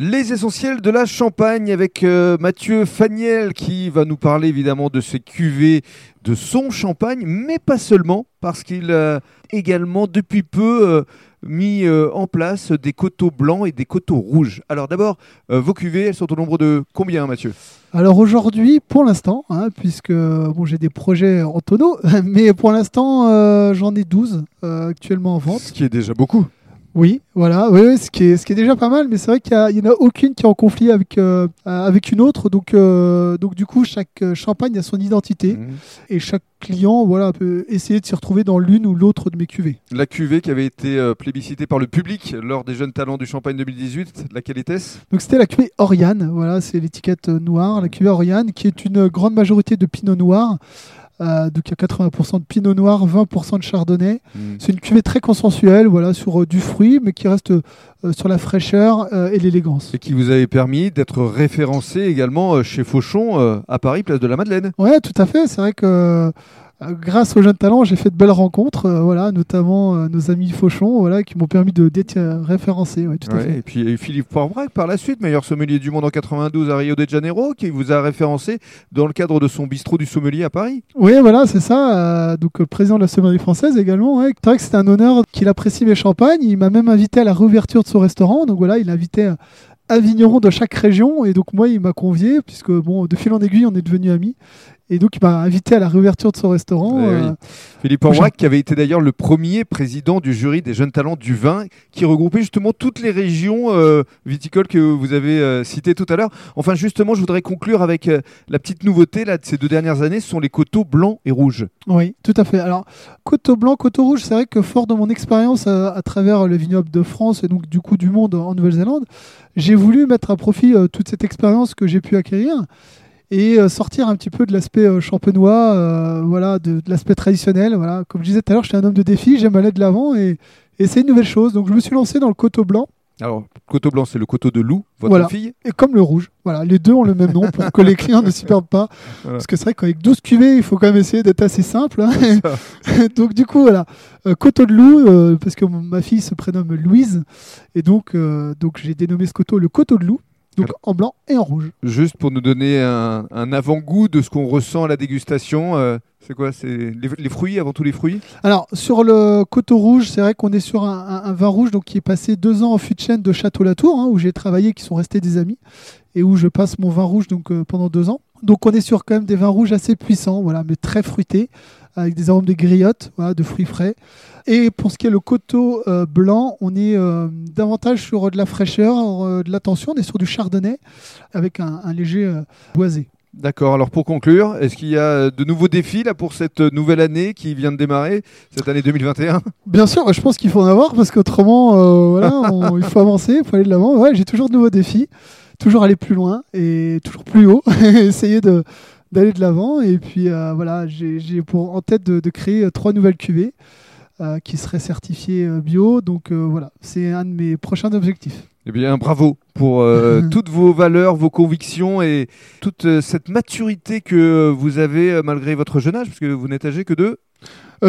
Les essentiels de la Champagne avec euh, Mathieu Faniel qui va nous parler évidemment de ses cuvées de son champagne, mais pas seulement, parce qu'il a également depuis peu euh, mis euh, en place des coteaux blancs et des coteaux rouges. Alors d'abord, vos cuvées, elles sont au nombre de combien Mathieu? Alors aujourd'hui, pour l'instant, hein, puisque bon, j'ai des projets en tonneau, mais pour l'instant, j'en ai 12 euh, actuellement en vente. Ce qui est déjà beaucoup. Oui, voilà, oui, oui, ce, qui est, ce qui est déjà pas mal, mais c'est vrai qu'il n'y en a aucune qui est en conflit avec, euh, avec une autre. Donc, euh, donc du coup, chaque euh, champagne a son identité Mhm. et chaque client voilà, peut essayer de s'y retrouver dans l'une ou l'autre de mes cuvées. La cuvée qui avait été euh, plébiscitée par le public lors des Jeunes Talents du Champagne 2018, laquelle était-ce? Donc c'était la cuvée Oriane, voilà, c'est l'étiquette euh, noire, la cuvée Oriane, qui est une grande majorité de pinot noir. Euh, donc il y a 80% de pinot noir, 20% de chardonnay. C'est une cuvée très consensuelle, voilà, sur euh, du fruit, mais qui reste euh, sur la fraîcheur et l'élégance. Et qui vous avait permis d'être référencé également chez Fauchon à Paris, place de la Madeleine. Ouais, tout à fait. C'est vrai que grâce aux jeunes talents, j'ai fait de belles rencontres, euh, voilà, notamment euh, nos amis Fauchon, voilà, qui m'ont permis de d'être euh, référencé. Ouais, tout à fait. et puis Philippe Poirbrac par la suite, meilleur sommelier du monde en 92 à Rio de Janeiro, qui vous a référencé dans le cadre de son bistrot du sommelier à Paris. Oui, voilà, c'est ça. euh, donc euh, président de la sommellerie française également. Ouais. C'est vrai que c'était un honneur qu'il apprécie mes champagnes. Il m'a même invité à la réouverture de son restaurant. Donc voilà, il invitait euh, un vigneron de chaque région. Et donc moi, il m'a convié, puisque bon, de fil en aiguille, on est devenus amis. Et donc il m'a invité à la réouverture de son restaurant. Eh euh, oui. Philippe Poirbrac, qui avait été d'ailleurs le premier président du jury des jeunes talents du vin, qui regroupait justement toutes les régions euh, viticoles que vous avez euh, citées tout à l'heure. Enfin, justement, je voudrais conclure avec la petite nouveauté là, de ces deux dernières années, ce sont les coteaux blancs et rouges. Oui, tout à fait. Alors, coteau blanc, coteau rouge, c'est vrai que fort de mon expérience à, à travers le vignoble de France et donc du coup du monde en Nouvelle-Zélande, j'ai voulu mettre à profit euh, toute cette expérience que j'ai pu acquérir et euh, sortir un petit peu de l'aspect euh, champenois, euh, voilà, de, de l'aspect traditionnel. Voilà. Comme je disais tout à l'heure, je suis un homme de défi, j'aime aller de l'avant et, et c'est une nouvelle chose. Donc, je me suis lancé dans le coteau blanc Alors, coteau blanc, c'est le coteau de Lou, votre Voilà. fille? et comme le rouge. Voilà, les deux ont le même nom pour que les clients ne s'y perdent pas. Voilà. Parce que c'est vrai qu'avec 12 cuvées, il faut quand même essayer d'être assez simple. hein. donc du coup, voilà, euh, coteau de loup, euh, parce que ma fille se prénomme Louise, et donc, euh, donc j'ai dénommé ce coteau le coteau de loup, donc en blanc et en rouge. Juste pour nous donner un, un avant-goût de ce qu'on ressent à la dégustation, euh, c'est quoi C'est les, les fruits, avant tout les fruits? Alors sur le coteau rouge, c'est vrai qu'on est sur un, un- un vin rouge donc qui est passé deux ans en fût de chêne de Château-Latour, hein, où j'ai travaillé, qui sont restés des amis, et où je passe mon vin rouge donc euh, pendant deux ans. Donc on est sur quand même des vins rouges assez puissants, voilà, mais très fruités, avec des arômes de griotte, voilà, de fruits frais. Et pour ce qui est le coteau euh, blanc, on est euh, davantage sur euh, de la fraîcheur, de l'attention, on est sur du chardonnay, avec un, un léger boisé. D'accord, alors pour conclure, est-ce qu'il y a de nouveaux défis là pour cette nouvelle année qui vient de démarrer, cette année 2021 Bien sûr, je pense qu'il faut en avoir parce qu'autrement, euh, voilà, on- il faut avancer, il faut aller de l'avant. Ouais, j'ai toujours de nouveaux défis, toujours aller plus loin et toujours plus haut, essayer de d'aller de l'avant. Et puis euh, voilà, j'ai pour en tête de, de créer euh, trois nouvelles cuvées euh, qui seraient certifiées bio. Donc voilà, c'est un de mes prochains objectifs. Eh bien, bravo pour euh, toutes vos valeurs, vos convictions et toute euh, cette maturité que vous avez malgré votre jeune âge, parce que vous n'êtes âgé que de...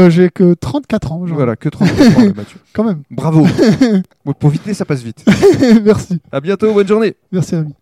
J'ai que 34 ans, genre. Voilà, que 34 ans, Mathieu. quand même. Bravo Pour vite, ça passe vite. Merci, À bientôt, bonne journée merci ami.